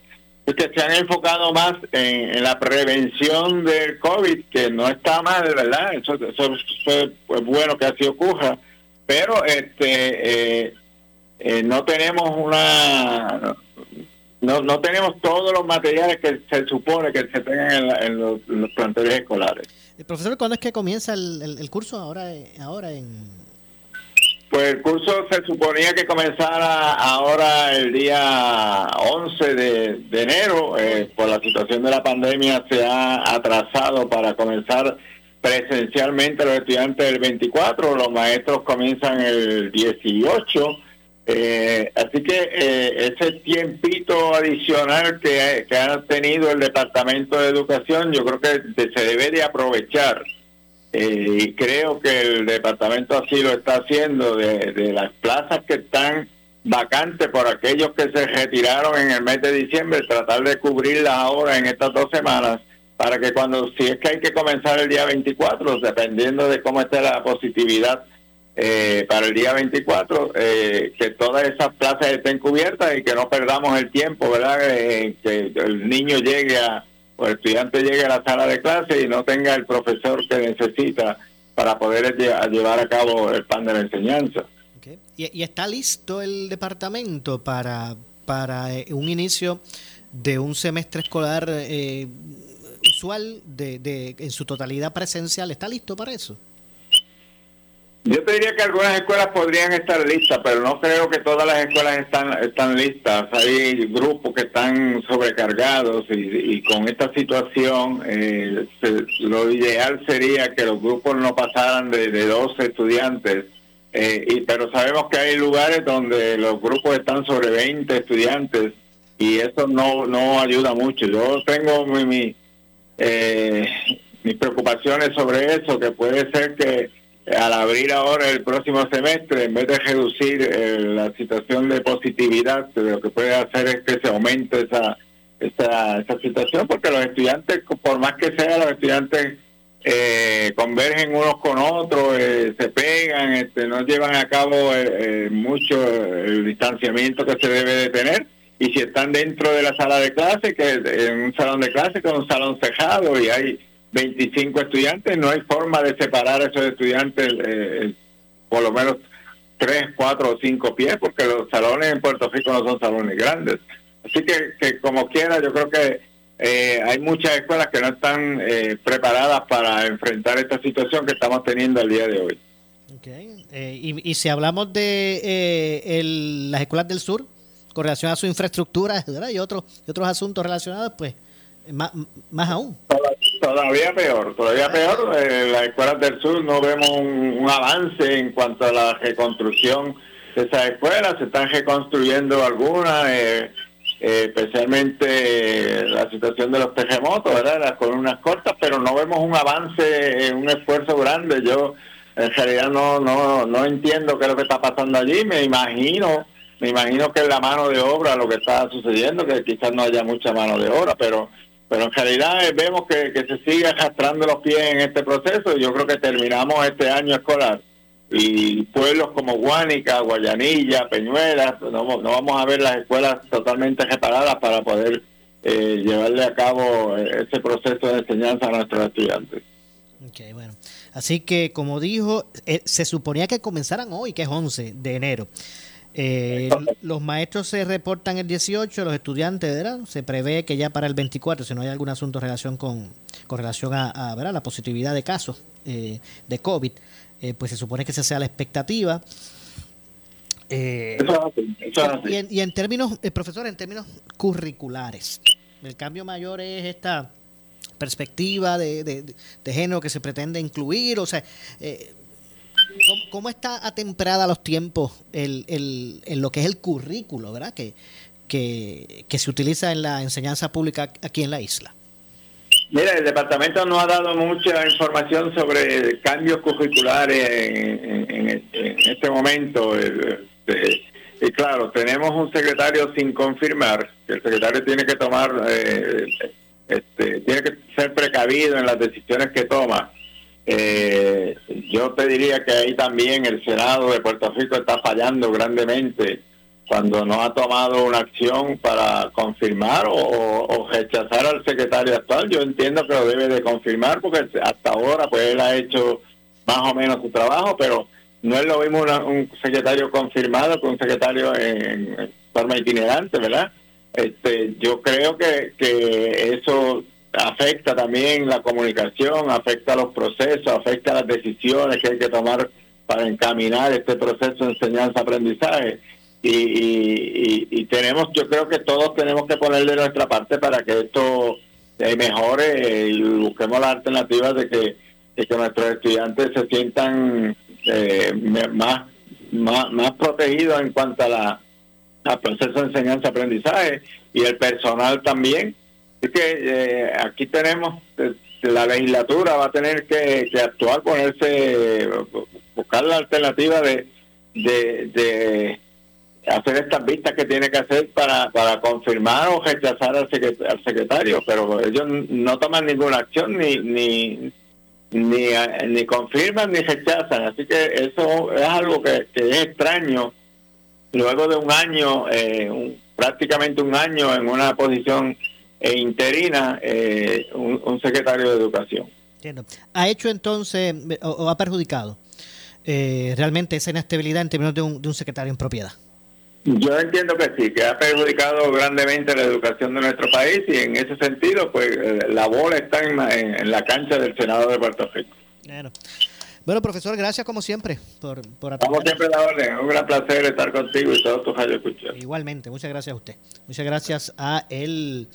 que se han enfocado más en, la prevención del COVID, que no está mal, ¿verdad? Eso, eso, es bueno que así ocurra, pero este eh, eh, no tenemos una... No, no tenemos todos los materiales que se supone que se tengan en, los, planteles escolares. El eh, profesor, ¿cuándo es que comienza el, el curso ahora, ahora en, pues el curso se suponía que comenzara ahora el día 11 de, enero. Eh, por la situación de la pandemia se ha atrasado para comenzar presencialmente los estudiantes el 24, los maestros comienzan el 18. Eh, así que eh, ese tiempito adicional que, que ha tenido el Departamento de Educación, yo creo que se debe de aprovechar eh, y creo que el departamento así lo está haciendo de, las plazas que están vacantes por aquellos que se retiraron en el mes de diciembre, tratar de cubrirlas ahora en estas dos semanas para que cuando, si es que hay que comenzar el día 24, dependiendo de cómo esté la positividad eh, para el día 24, eh, que todas esas plazas estén cubiertas y que no perdamos el tiempo, ¿verdad? que el niño llegue a o el estudiante llegue a la sala de clase y no tenga el profesor que necesita para poder llevar a cabo el plan de la enseñanza. ¿Y, está listo el departamento para, para eh, un inicio de un semestre escolar eh, usual de, de, en su totalidad presencial? ¿Está listo para eso? Yo te diría que algunas escuelas podrían estar listas, pero no creo que todas las escuelas están están listas. Hay grupos que están sobrecargados y, con esta situación eh, lo ideal sería que los grupos no pasaran de, de 12 estudiantes. Eh, y, pero sabemos que hay lugares donde los grupos están sobre 20 estudiantes y eso no no ayuda mucho. Yo tengo mi, eh, mis preocupaciones sobre eso, que puede ser que al abrir ahora el próximo semestre, en vez de reducir eh, la situación de positividad, lo que puede hacer es que se aumente esa, esa, esa situación, porque los estudiantes, por más que sea, los estudiantes eh, convergen unos con otros, eh, se pegan, este, no llevan a cabo mucho el distanciamiento que se debe de tener. Y si están dentro de la sala de clase, que en un salón de clase, con un salón cerrado y hay 25 estudiantes, no hay forma de separar a esos estudiantes eh, por lo menos 3, 4 o 5 pies, porque los salones en Puerto Rico no son salones grandes. Así que, como quiera, yo creo que eh, hay muchas escuelas que no están eh, preparadas para enfrentar esta situación que estamos teniendo el día de hoy. Okay. Y, y, si hablamos de el, las escuelas del sur, con relación a su infraestructura y otros, y otros asuntos relacionados, pues más, más aún. Todavía peor, todavía peor. En las escuelas del sur no vemos un, avance en cuanto a la reconstrucción de esas escuelas. Se están reconstruyendo algunas, eh, eh, especialmente la situación de los terremotos, ¿verdad? Las columnas cortas, pero no vemos un avance, un esfuerzo grande. Yo en realidad no, no, no entiendo qué es lo que está pasando allí. Me imagino, me imagino que es la mano de obra lo que está sucediendo, que quizás no haya mucha mano de obra, pero pero en realidad eh, vemos que, se sigue arrastrando los pies en este proceso yo creo que terminamos este año escolar y pueblos como Guánica, Guayanilla, Peñuelas, no, no vamos a ver las escuelas totalmente reparadas para poder eh, llevarle a cabo eh, ese proceso de enseñanza a nuestros estudiantes. Ok, bueno. Así que, como dijo, se suponía que comenzaran hoy, que es 11 de enero. Eh, los maestros se reportan el 18, los estudiantes, ¿verdad? Se prevé que ya para el 24, si no hay algún asunto en relación con, con relación a, ¿verdad? la positividad de casos eh, de COVID, eh, pues se supone que esa sea la expectativa. Y, en, términos, profesor, en términos curriculares, el cambio mayor es esta perspectiva de, de, género que se pretende incluir, o sea, ¿Cómo, está atemperada los tiempos el, el, en lo que es el currículo, verdad? Que, que, que se utiliza en la enseñanza pública aquí en la isla? Mira, el departamento no ha dado mucha información sobre cambios curriculares en, este momento. Este, y claro, tenemos un secretario sin confirmar, que el secretario tiene que tomar, eh, este, tiene que ser precavido en las decisiones que toma. Eh, yo te diría que ahí también el Senado de Puerto Rico está fallando grandemente cuando no ha tomado una acción para confirmar o, rechazar al secretario actual. Yo entiendo que lo debe de confirmar porque hasta ahora pues él ha hecho más o menos su trabajo, pero no es lo mismo un secretario confirmado que un secretario en, forma itinerante, ¿verdad? Este, yo creo que, que eso afecta también la comunicación, afecta los procesos, afecta las decisiones que hay que tomar para encaminar este proceso de enseñanza-aprendizaje y, tenemos, yo creo que todos tenemos que poner de nuestra parte para que esto eh, mejore y busquemos las alternativas de que, nuestros estudiantes se sientan eh, más, más, protegidos en cuanto a la al proceso de enseñanza-aprendizaje y el personal también. Así que eh, aquí tenemos, la legislatura va a tener que, que actuar, ponerse, buscar la alternativa de, de hacer estas vistas que tiene que hacer para, para confirmar o rechazar al secretario, pero ellos no toman ninguna acción ni ni ni, ni confirman ni rechazan, así que eso es algo que, es extraño. Luego de un año, eh, prácticamente un año en una posición eh, interina, eh, un, secretario de educación. ¿Ha hecho entonces o, ha perjudicado realmente esa inestabilidad en términos de un, de un secretario en propiedad? Yo entiendo que sí, que ha perjudicado grandemente la educación de nuestro país y en ese sentido, pues eh, la bola está en, la cancha del Senado de Puerto Rico. Bueno. profesor, gracias como siempre por, por Como siempre, la orden. Un gran placer estar contigo y todos tus escuchar. Igualmente, muchas gracias a usted. Muchas gracias a el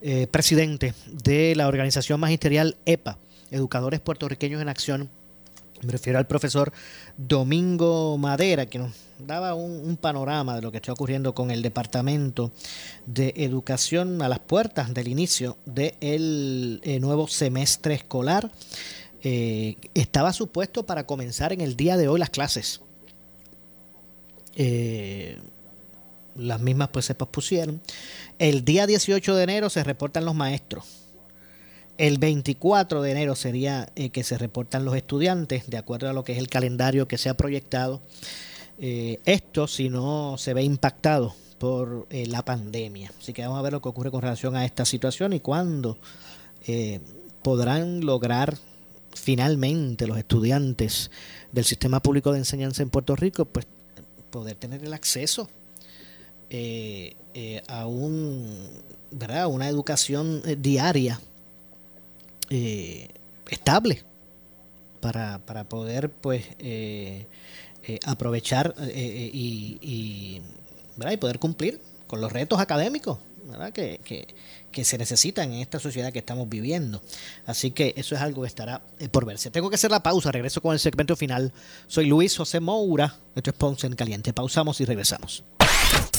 eh, presidente de la organización magisterial EPA, Educadores Puertorriqueños en Acción. Me refiero al profesor Domingo Madera, que nos daba un, panorama de lo que está ocurriendo con el Departamento de Educación a las puertas del inicio del eh, nuevo semestre escolar. Eh, estaba supuesto para comenzar en el día de hoy las clases. Las mismas pues se pospusieron. El día 18 de enero se reportan los maestros. El 24 de enero sería que se reportan los estudiantes, de acuerdo a lo que es el calendario que se ha proyectado eh, esto si no se ve impactado por eh, la pandemia. Así que vamos a ver lo que ocurre con relación a esta situación y cuándo eh, podrán lograr finalmente los estudiantes del sistema público de enseñanza en Puerto Rico pues poder tener el acceso a un ¿verdad? una educación diaria estable para, para poder pues eh, aprovechar eh, eh, y, y, y, poder cumplir con los retos académicos Que, que, se necesitan en esta sociedad que estamos viviendo. Así que eso es algo que estará por verse. Tengo que hacer la pausa, regreso con el segmento final. Soy Luis José Moura, nuestro sponsor en caliente. Pausamos y regresamos.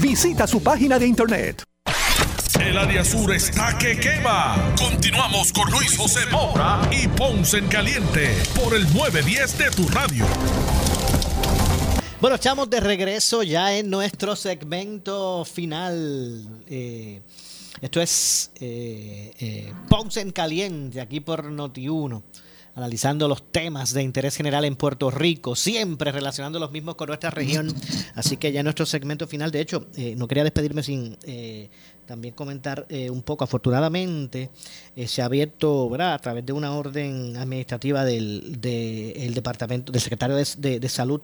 Visita su página de internet. El área sur está que quema. Continuamos con Luis José Moura y Ponce en Caliente por el 910 de tu radio. Bueno, estamos de regreso ya en nuestro segmento final. Eh, esto es eh, eh, Ponce en Caliente, aquí por Noti1 analizando los temas de interés general en Puerto Rico, siempre relacionando los mismos con nuestra región. Así que ya nuestro segmento final, de hecho, eh, no quería despedirme sin eh, también comentar eh, un poco. Afortunadamente, se ha abierto, a través de una orden administrativa del, departamento, del secretario de, Salud,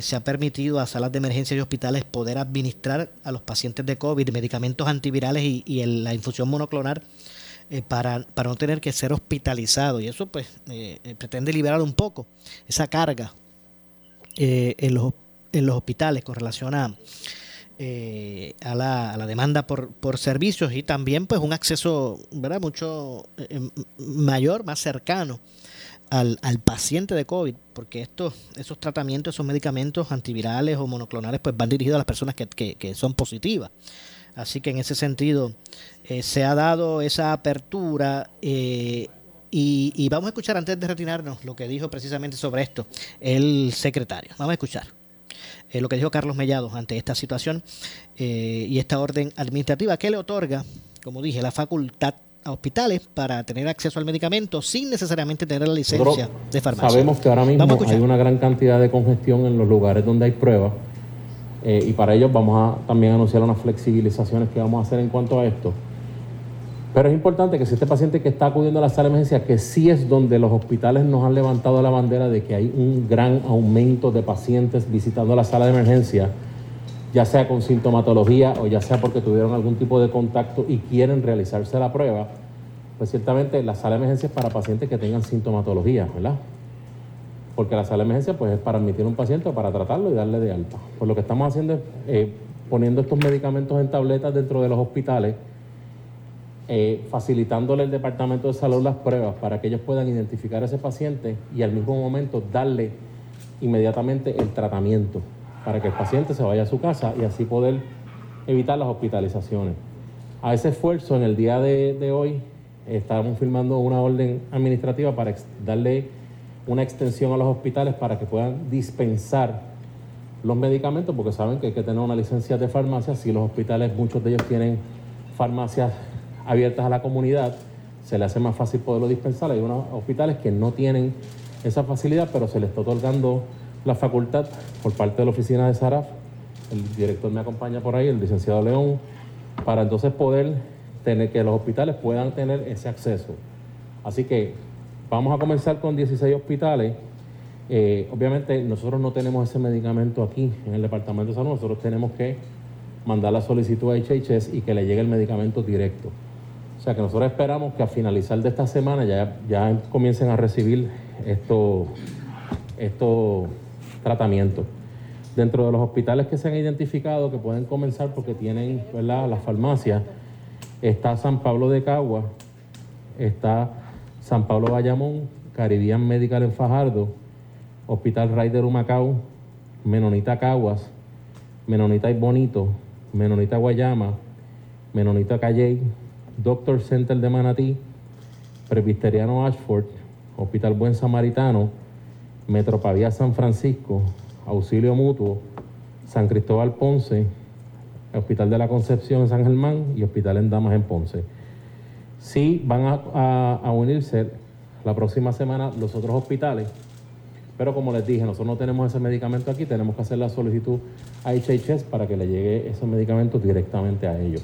se ha permitido a salas de emergencia y hospitales poder administrar a los pacientes de COVID medicamentos antivirales y la infusión monoclonal eh, para, para, no tener que ser hospitalizado. Y eso pues eh, eh, pretende liberar un poco esa carga en, los, en los hospitales con relación a, a, la, a la, demanda por, por, servicios y también pues un acceso ¿verdad? mucho mayor, más cercano al, al, paciente de COVID, porque estos, esos tratamientos, esos medicamentos antivirales o monoclonales pues van dirigidos a las personas que, que son positivas. Así que en ese sentido eh, se ha dado esa apertura eh, y, vamos a escuchar antes de retirarnos lo que dijo precisamente sobre esto el secretario. Vamos a escuchar eh, lo que dijo Carlos Mellado ante esta situación y esta orden administrativa que le otorga, como dije, la facultad a hospitales para tener acceso al medicamento sin necesariamente tener la licencia de farmacia. Sabemos que ahora mismo hay una gran cantidad de congestión en los lugares donde hay pruebas eh, y para ello vamos a también anunciar unas flexibilizaciones que vamos a hacer en cuanto a esto. Pero es importante que si este paciente que está acudiendo a la sala de emergencia, que sí es donde los hospitales nos han levantado la bandera de que hay un gran aumento de pacientes visitando la sala de emergencia, ya sea con sintomatología o ya sea porque tuvieron algún tipo de contacto y quieren realizarse la prueba, pues ciertamente la sala de emergencia es para pacientes que tengan sintomatología, ¿verdad? Porque la sala de emergencia pues, es para admitir un paciente o para tratarlo y darle de alta. Pues lo que estamos haciendo es eh, poniendo estos medicamentos en tabletas dentro de los hospitales, eh, facilitándole al Departamento de Salud las pruebas para que ellos puedan identificar a ese paciente y al mismo momento darle inmediatamente el tratamiento para que el paciente se vaya a su casa y así poder evitar las hospitalizaciones. A ese esfuerzo, en el día de, de hoy, estamos firmando una orden administrativa para darle una extensión a los hospitales para que puedan dispensar los medicamentos, porque saben que hay que tener una licencia de farmacia. Si los hospitales, muchos de ellos tienen farmacias abiertas a la comunidad, se les hace más fácil poderlo dispensar. Hay unos hospitales que no tienen esa facilidad, pero se les está otorgando la facultad por parte de la oficina de SARAF. El director me acompaña por ahí, el licenciado León, para entonces poder tener que los hospitales puedan tener ese acceso. Así que Vamos a comenzar con 16 hospitales. Eh, obviamente nosotros no tenemos ese medicamento aquí en el Departamento de Salud, nosotros tenemos que mandar la solicitud a HHS y que le llegue el medicamento directo. O sea que nosotros esperamos que a finalizar de esta semana ya, ya comiencen a recibir estos esto tratamientos. Dentro de los hospitales que se han identificado, que pueden comenzar porque tienen las farmacias, está San Pablo de Cagua, está San Pablo Bayamón, Caribbean Medical en Fajardo, Hospital Raider Humacao, Menonita Caguas, Menonita y Bonito, Menonita Guayama, Menonita Calley, Doctor Center de Manatí, Presbiteriano Ashford, Hospital Buen Samaritano, Metropavía San Francisco, Auxilio Mutuo, San Cristóbal Ponce, Hospital de la Concepción en San Germán y Hospital en Damas en Ponce. Sí van a, unirse la próxima semana los otros hospitales, pero como les dije, nosotros no tenemos ese medicamento aquí, tenemos que hacer la solicitud a HHS para que le llegue ese medicamento directamente a ellos.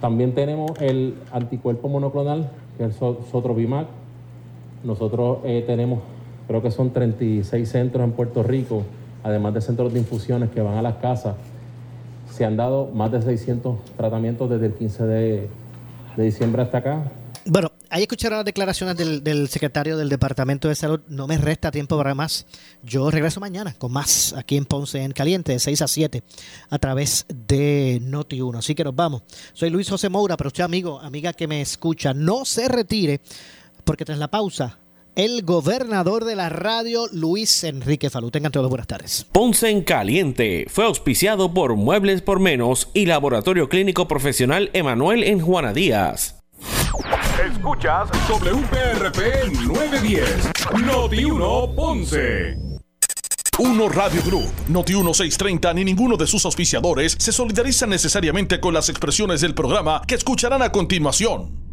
También tenemos el anticuerpo monoclonal, que es el Sotrovimac. Nosotros eh, tenemos, creo que son 36 centros en Puerto Rico, además de centros de infusiones que van a las casas. se han dado más de 600 tratamientos desde el 15 de, de diciembre hasta acá. Bueno, ahí escucharon las declaraciones del, del, secretario del Departamento de Salud. No me resta tiempo para más. Yo regreso mañana con más aquí en Ponce en Caliente, de 6 a 7, a través de Noti1. Así que nos vamos. Soy Luis José Moura, pero usted, amigo, amiga que me escucha, no se retire, porque tras la pausa, el gobernador de la radio, Luis Enrique Falú. Tengan todos buenas tardes. Ponce en Caliente fue auspiciado por Muebles por Menos y Laboratorio Clínico Profesional Emanuel en Juana Díaz. Escuchas WPRP 910, Noti 1 Ponce. Uno Radio Group, Noti 1630 ni ninguno de sus auspiciadores se solidarizan necesariamente con las expresiones del programa que escucharán a continuación.